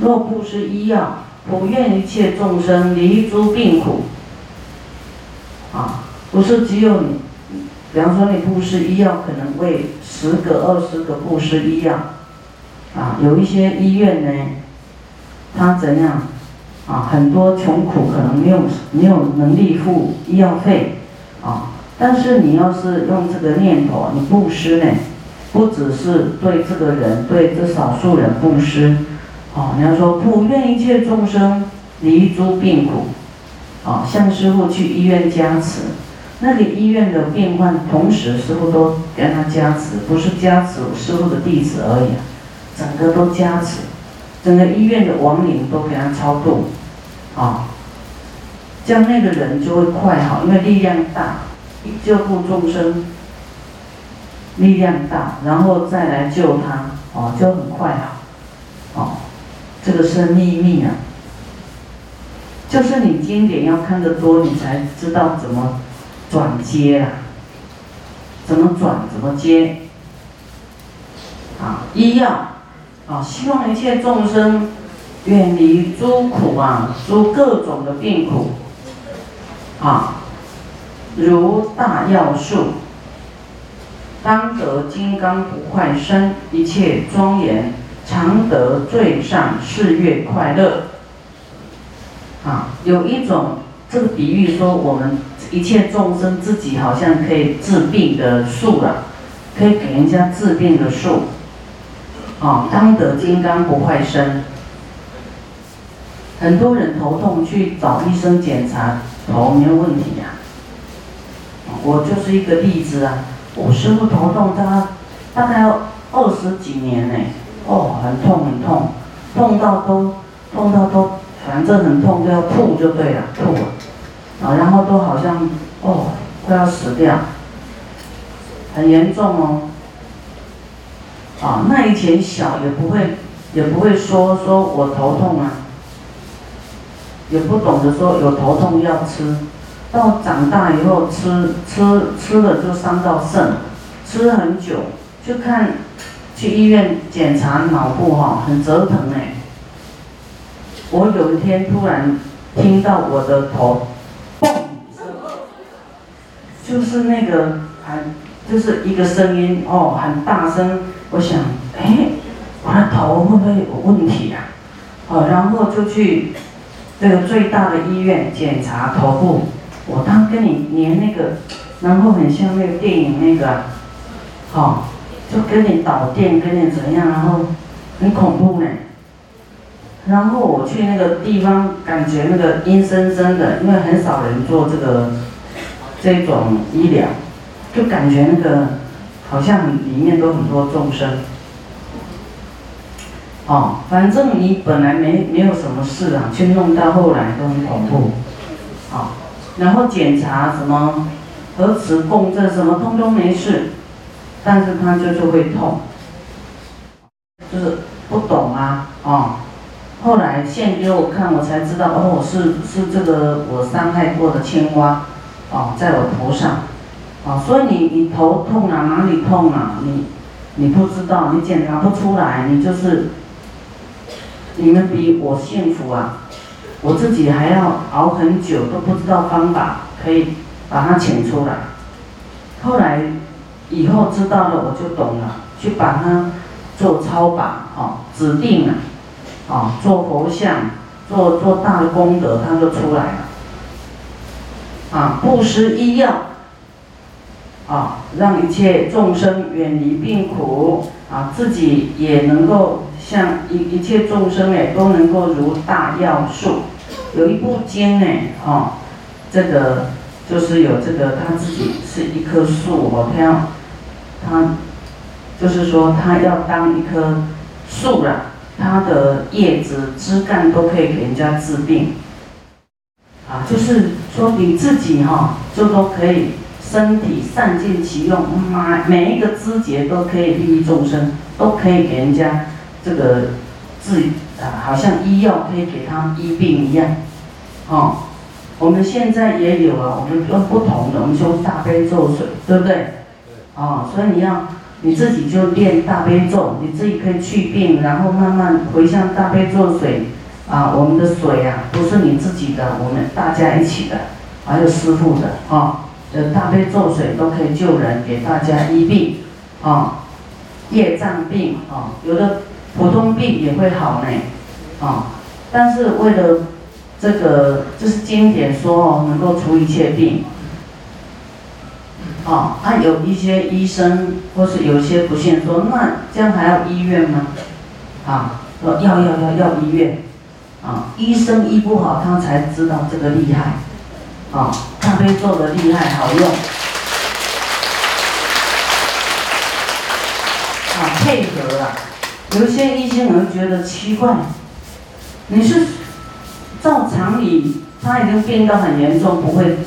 若布施医药，普愿一切众生离诸病苦。啊，不是只有你，比方说你布施医药，可能为十个、二十个布施医药。啊，有一些医院呢，他怎样？啊，很多穷苦可能没有没有能力付医药费。啊，但是你要是用这个念头，你布施呢，不只是对这个人，对这少数人布施。哦，你要说普愿一切众生离诸病苦，哦，向师傅去医院加持，那个医院的病患，同时师傅都跟他加持，不是加持师傅的弟子而已，整个都加持，整个医院的亡灵都给他超度，啊，这样那个人就会快好，因为力量大，救护众生，力量大，然后再来救他，哦，就很快好，哦。这个是秘密啊，就是你经典要看得多，你才知道怎么转接啊，怎么转，怎么接。啊，医药啊，希望一切众生远离诸苦啊，诸各种的病苦啊，如大药树，当得金刚不坏身，一切庄严。常得最上四月快乐，啊，有一种这个比喻说，我们一切众生自己好像可以治病的树了，可以给人家治病的树，啊，当得金刚不坏身。很多人头痛去找医生检查头没有问题呀，我就是一个例子啊，我师傅头痛，他大概要二十几年呢。哦，很痛很痛，痛到都痛到都，反正很痛就要吐就对了，吐了，啊，然后都好像哦快要死掉，很严重哦，啊，那以前小也不会也不会说说我头痛啊，也不懂得说有头痛要吃，到长大以后吃吃吃了就伤到肾，吃很久就看。去医院检查脑部哈，很折腾哎。我有一天突然听到我的头，嘣，就是那个很就是一个声音哦，很大声。我想，哎，我的头会不会有问题呀？哦，然后就去这个最大的医院检查头部。我当跟你连那个，然后很像那个电影那个，好。就跟你导电，跟你怎样，然后很恐怖呢。然后我去那个地方，感觉那个阴森森的，因为很少人做这个这种医疗，就感觉那个好像里面都很多众生。哦，反正你本来没没有什么事啊，去弄到后来都很恐怖。哦，然后检查什么核磁共振什么，通通没事。但是他就是会痛，就是不懂啊，哦，后来现给我看，我才知道，哦，是是这个我伤害过的青蛙，哦，在我头上，哦，所以你你头痛啊，哪里痛啊？你你不知道，你检查不出来，你就是，你们比我幸福啊，我自己还要熬很久，都不知道方法可以把它请出来，后来。以后知道了我就懂了，去把它做超拔，哦，指定了，哦，做佛像，做做大的功德，它就出来了。啊，布施医药，啊，让一切众生远离病苦，啊，自己也能够像一一切众生哎，都能够如大药树。有一部经呢，哦，这个就是有这个他自己是一棵树，我要。他就是说，他要当一棵树了，它的叶子、枝干都可以给人家治病。啊，就是说你自己哈，就都可以身体善尽其用，每每一个枝节都可以利益众生，都可以给人家这个治啊，好像医药可以给他医病一样。哦，我们现在也有啊，我们用不同的，我们修大悲咒水，对不对？哦，所以你要你自己就练大悲咒，你自己可以去病，然后慢慢回向大悲咒水。啊，我们的水啊，不是你自己的，我们大家一起的，还有师傅的啊。这大悲咒水都可以救人，给大家医病啊，业障病啊，有的普通病也会好呢啊。但是为了这个，就是经典说哦，能够除一切病。啊，啊，有一些医生或是有些不信说，那这样还要医院吗？啊，说要要要要医院。啊，医生医不好，他才知道这个厉害。啊，咖啡做的厉害，好用。啊，配合啊，有一些医生可能觉得奇怪，你是照常理，他已经病到很严重，不会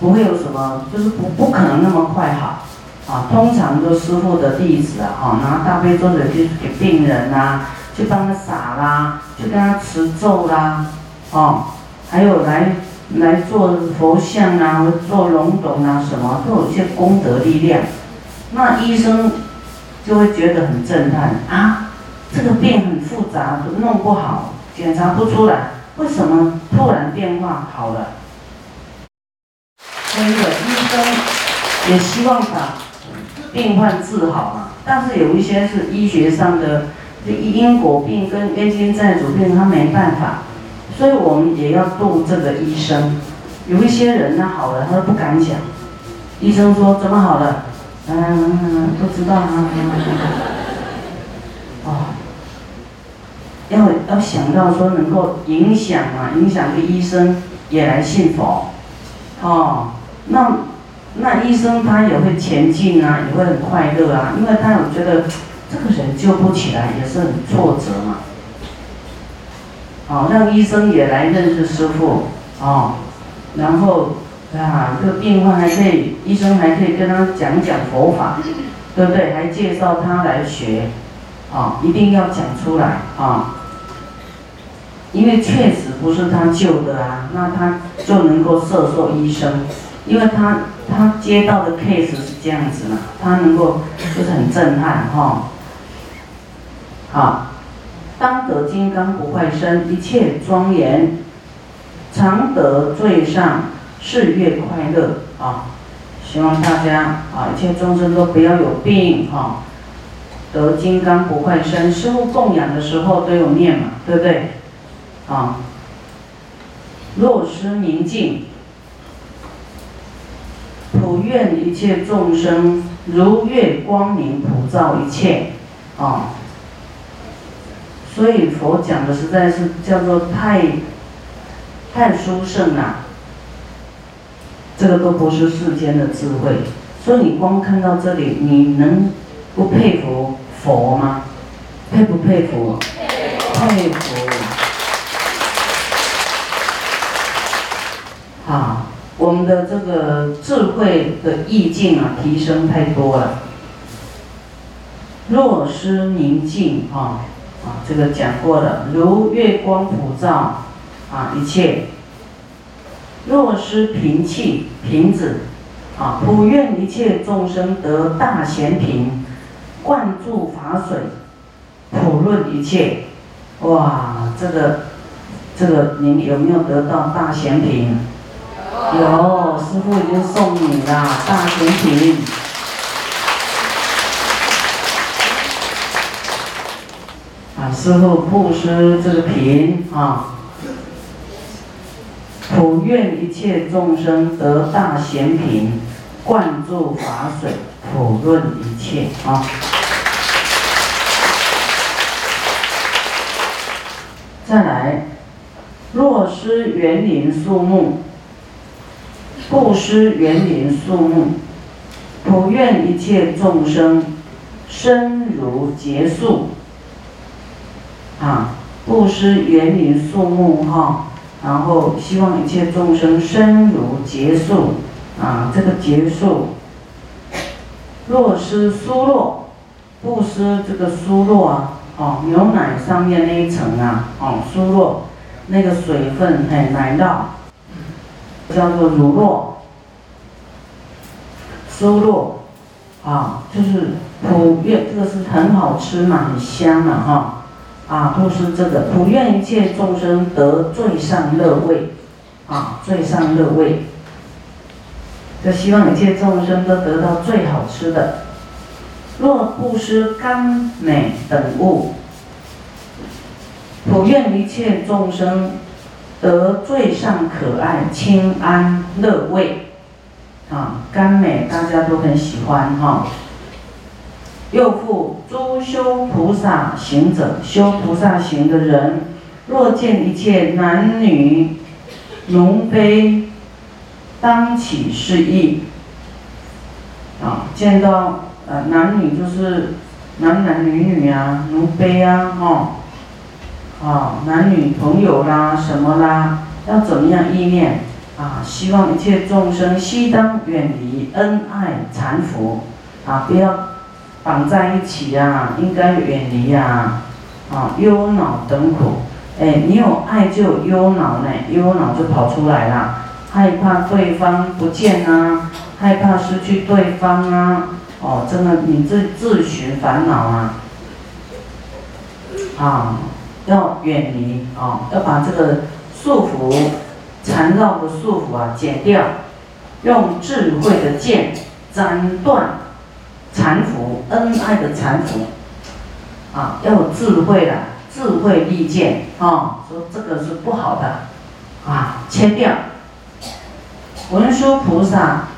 不会有什么，就是不不可能那么快好。啊，通常都师傅的弟子啊，哈，拿大悲咒的去给病人啊。去帮他洒啦，去跟他持咒啦，哦，还有来来做佛像啊，做龙斗啊，什么都有一些功德力量。那医生就会觉得很震撼啊，这个病很复杂，弄不好，检查不出来，为什么突然变化好了？所以医生也希望把病患治好嘛，但是有一些是医学上的。因果病跟冤亲债主病，他没办法，所以我们也要度这个医生。有一些人呢好了，他都不敢讲。医生说怎么好了？嗯，不知道啊。哦，要要想到说能够影响啊，影响个医生也来信佛。哦，那那医生他也会前进啊，也会很快乐啊，因为他有觉得。这个人救不起来也是很挫折嘛，好，让医生也来认识师傅，哦，然后啊，这个病患还可以，医生还可以跟他讲讲佛法，对不对？还介绍他来学，啊，一定要讲出来啊，因为确实不是他救的啊，那他就能够摄受医生，因为他他接到的 case 是这样子嘛，他能够就是很震撼哈。好，当得金刚不坏身，一切庄严，常得最上世越快乐啊！希望大家啊，一切众生都不要有病哈，得金刚不坏身。师傅供养的时候都有念嘛，对不对？啊，若失明镜，普愿一切众生如月光明，普照一切啊。所以佛讲的实在是叫做太，太殊胜了，这个都不是世间的智慧。所以你光看到这里，你能不佩服佛吗？佩不佩服？佩服。好，我们的这个智慧的意境啊，提升太多了。若失宁静啊。啊，这个讲过了，如月光普照，啊，一切若失平气平子，啊，普愿一切众生得大贤平，灌注法水，普润一切。哇，这个这个您有没有得到大贤瓶？有，师傅已经送你了大贤瓶。师傅布施这个贫啊，普愿一切众生得大贤品，灌注法水，普润一切啊。再来，若施园林树木，布施园林树木，普愿一切众生生如结束。啊，布施园林树木哈，然后希望一切众生生如结束啊，这个结束。若施酥酪，布施这个酥酪啊，哦，牛奶上面那一层啊，哦，酥酪那个水分哎，奶酪叫做乳酪，酥酪啊，就是普愿这个是很好吃嘛，很香嘛哈，啊，都是这个普愿一切众生得最上乐味，啊，最上乐味，就希望一切众生都得到最好吃的。若布施甘美等物，普愿一切众生得最上可爱清安乐味。啊，甘美大家都很喜欢哈。又复诸修菩萨行者，修菩萨行的人，若见一切男女奴婢，当起是意。啊，见到呃男女就是男男女女啊，奴婢啊，哈，啊男女朋友啦，什么啦，要怎么样意念？啊，希望一切众生悉当远离恩爱缠缚，啊，不要绑在一起呀，应该远离呀，啊，忧恼等苦，哎，你有爱就有忧恼呢，忧恼就跑出来了，害怕对方不见啊，害怕失去对方啊，哦，真的你自自寻烦恼啊，啊，要远离啊，要把这个束缚。缠绕的束缚啊，剪掉，用智慧的剑斩断缠缚，恩爱的缠缚，啊，要有智慧的智慧利剑啊，说这个是不好的，啊，切掉。文殊菩萨，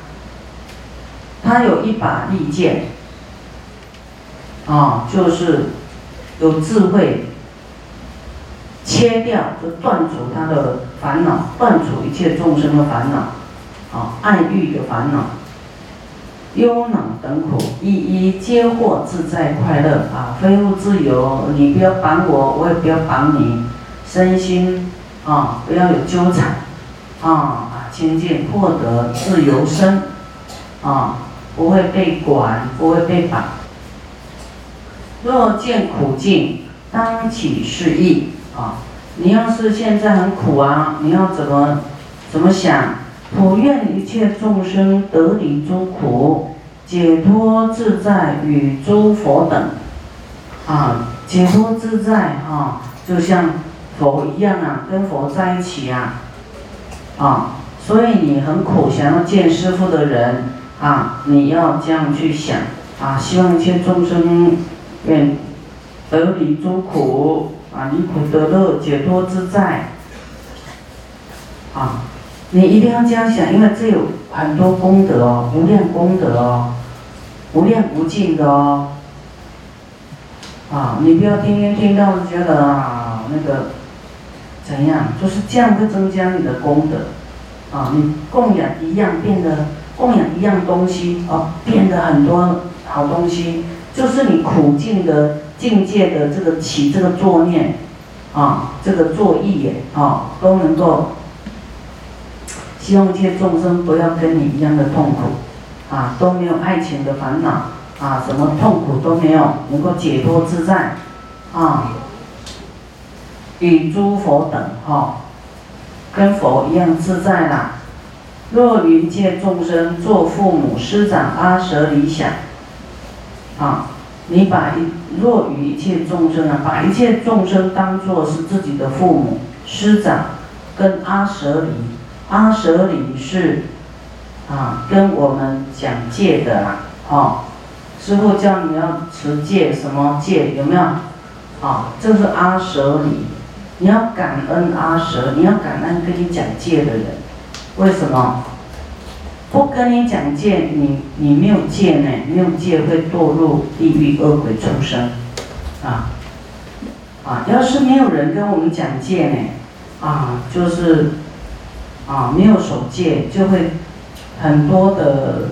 他有一把利剑，啊，就是有智慧。切掉就断除他的烦恼，断除一切众生的烦恼，啊，爱欲的烦恼，忧恼等苦，一一皆获自在快乐啊，非物自由。你不要绑我，我也不要绑你，身心啊不要有纠缠，啊啊清净获得自由身，啊不会被管，不会被绑。若见苦境，当起是意。啊，你要是现在很苦啊，你要怎么怎么想？普愿一切众生得离诸苦，解脱自在与诸佛等。啊，解脱自在哈，就像佛一样啊，跟佛在一起啊。啊，所以你很苦，想要见师傅的人啊，你要这样去想啊，希望一切众生愿得离诸苦。啊，离苦得乐，解脱自在。啊，你一定要这样想，因为这有很多功德哦，无量功德哦，无量无尽的哦。啊，你不要天天听到觉得啊，那个怎样，就是这样会增加你的功德。啊，你供养一样变得供养一样东西哦，变得很多好东西，就是你苦尽的。境界的这个起这个作念，啊，这个作意也啊，都能够希望一切众生不要跟你一样的痛苦，啊，都没有爱情的烦恼，啊，什么痛苦都没有，能够解脱自在，啊，与诸佛等哈，跟佛一样自在啦。若云界众生做父母师长阿舍理想，啊。你把一若与一切众生啊，把一切众生当作是自己的父母师长，跟阿舍里，阿舍里是啊，跟我们讲戒的啦，哦，师傅叫你要持戒，什么戒有没有？啊，这是阿舍里，你要感恩阿舍，你要感恩跟你讲戒的人，为什么？不跟你讲戒，你你没有戒呢，没有戒会堕入地狱恶鬼畜生，啊，啊，要是没有人跟我们讲戒呢，啊，就是啊没有守戒，就会很多的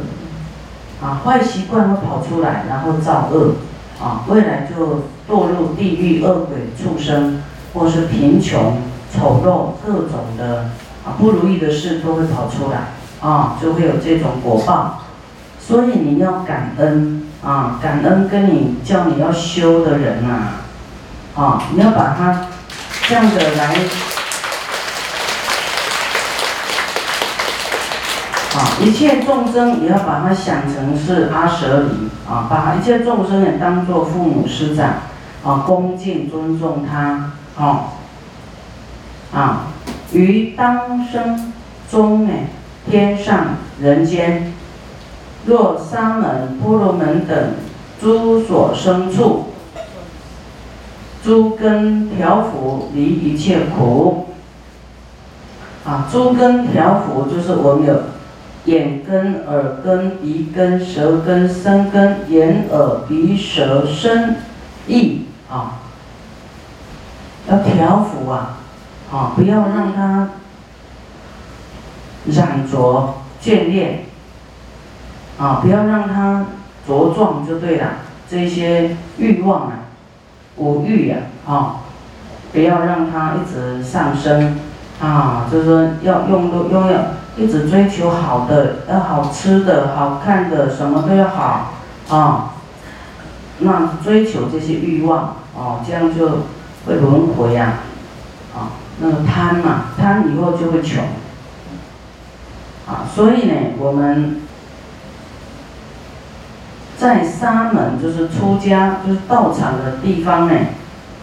啊坏习惯会跑出来，然后造恶，啊，未来就堕入地狱恶鬼畜生，或是贫穷、丑陋各种的啊不如意的事都会跑出来。啊，就会有这种果报，所以你要感恩啊，感恩跟你叫你要修的人呐，啊，你要把他这样的来啊，一切众生也要把它想成是阿舍离啊，把一切众生也当做父母师长啊，恭敬尊重他啊，啊，于当生中呢，天上人间，若沙门、婆罗门等诸所生处，诸根调伏离一切苦。啊，诸根调伏就是我们有眼根、耳根、鼻根、舌根、身根，眼、耳、鼻、舌、身、意啊，要调伏啊，啊，不要让它染着眷恋，啊，不要让它茁壮就对了。这些欲望啊，五欲呀，啊，不要让它一直上升。啊，就是说要用都用要一直追求好的，要好吃的、好看的，什么都要好啊。那追求这些欲望哦，这样就会轮回呀。啊，那个贪嘛，贪以后就会穷。啊，所以呢，我们在沙门就是出家就是道场的地方呢，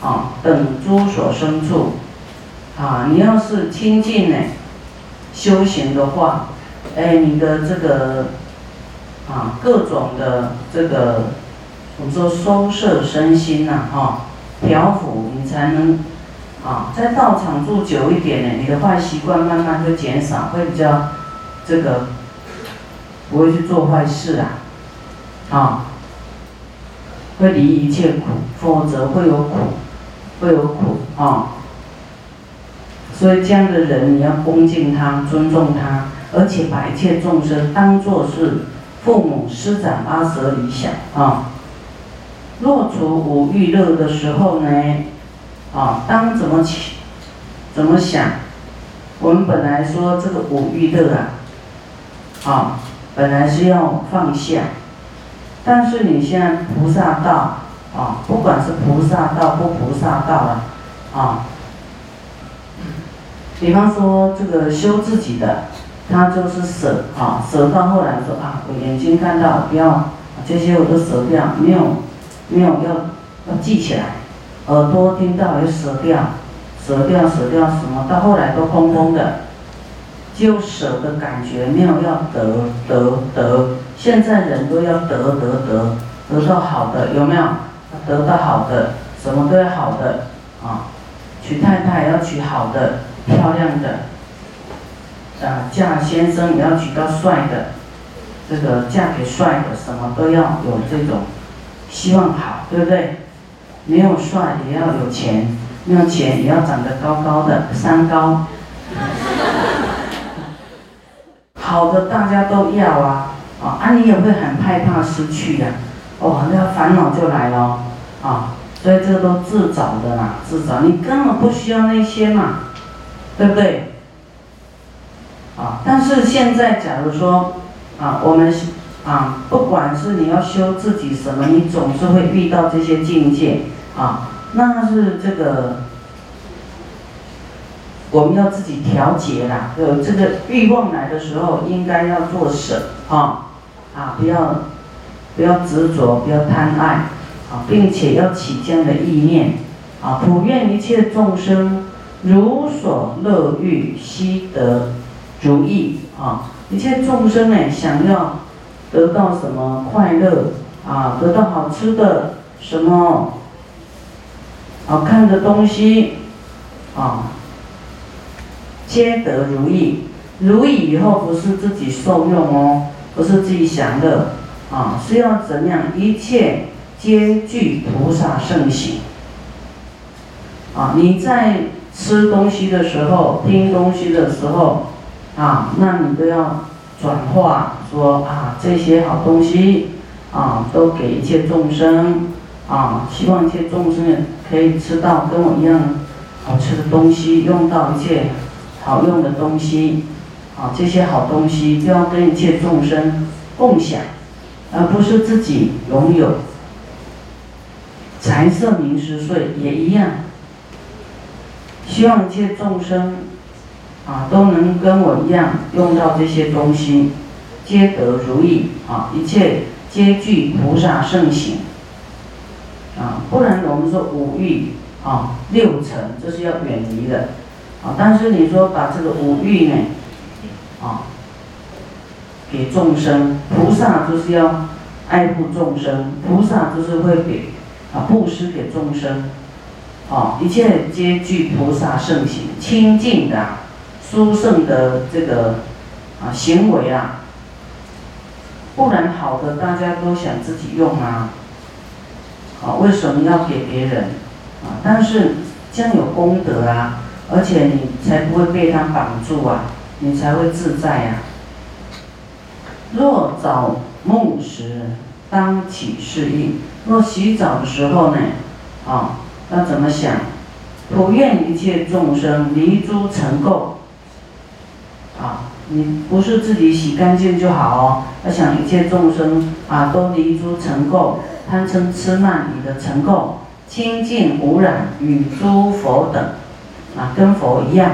啊，等诸所生处。啊，你要是亲近呢，修行的话，哎，你的这个啊，各种的这个，我们说收摄身心呐，哈，调伏，你才能啊，在道场住久一点呢，你的坏习惯慢慢会减少，会比较这个不会去做坏事啊，啊，会离一切苦，否则会有苦，会有苦啊。所以这样的人，你要恭敬他、尊重他，而且把一切众生当作是父母师长、阿舍离想啊。若除五欲乐的时候呢，啊，当怎么起、怎么想？我们本来说这个五欲乐啊，啊，本来是要放下，但是你现在菩萨道啊，不管是菩萨道不菩萨道了，啊。比方说这个修自己的，他就是舍啊，舍到后来说啊，我眼睛看到不要这些我都舍掉，没有没有要要记起来，耳朵听到也舍掉，舍掉舍掉什么，到后来都空空的，就舍的感觉没有要得得得，现在人都要得得得，得到好的有没有？得到好的，什么都要好的啊，娶太太要娶好的。漂亮的，啊，嫁先生也要娶到帅的，这个嫁给帅的，什么都要有这种，希望好，对不对？没有帅也要有钱，没有钱也要长得高高的，三高。好的大家都要啊，啊，啊你也会很害怕失去呀，哦，那烦恼就来了，啊，所以这都自找的啦，自找，你根本不需要那些嘛。对不对？啊，但是现在假如说啊，我们啊，不管是你要修自己什么，你总是会遇到这些境界啊，那是这个我们要自己调节啦。有这个欲望来的时候，应该要做舍啊啊，不要不要执着，不要贪爱啊，并且要起这样的意念啊，普愿一切众生。如所乐欲，悉得如意啊！一切众生呢，想要得到什么快乐啊？得到好吃的什么好看的东西啊？皆得如意。如意以后不是自己受用哦，不是自己享乐啊，是要怎样？一切皆具菩萨圣行啊！你在。吃东西的时候，听东西的时候，啊，那你都要转化，说啊，这些好东西，啊，都给一切众生，啊，希望一切众生可以吃到跟我一样好吃的东西，用到一切好用的东西，啊，这些好东西就要跟一切众生共享，而不是自己拥有。财色名食睡也一样。希望一切众生啊，都能跟我一样用到这些东西，皆得如意啊，一切皆具菩萨圣行啊，不然我们说五欲啊六尘，这是要远离的啊。但是你说把这个五欲呢啊给众生，菩萨就是要爱护众生，菩萨就是会给啊布施给众生，啊，一切皆具菩萨圣行，清净的。殊胜的这个啊行为啊，不然好的大家都想自己用啊，啊为什么要给别人啊？但是将有功德啊，而且你才不会被他绑住啊，你才会自在呀。若早梦时当起示意，若洗澡的时候呢，啊要怎么想？普愿一切众生离诸尘垢。啊，你不是自己洗干净就好哦，要想一切众生啊，都离诸尘垢，贪嗔痴慢疑的尘垢，清净无染，与诸佛等，啊，跟佛一样，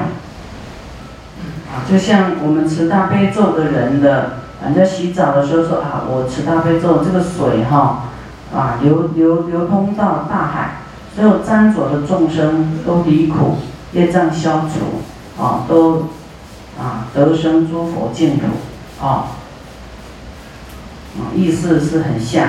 啊，就像我们持大悲咒的人的，人家洗澡的时候说啊，我持大悲咒，这个水哈，啊，流流流通到大海，所有沾着的众生都离苦，业障消除，啊，都。啊，得生诸佛净土，啊，啊，意思是很像。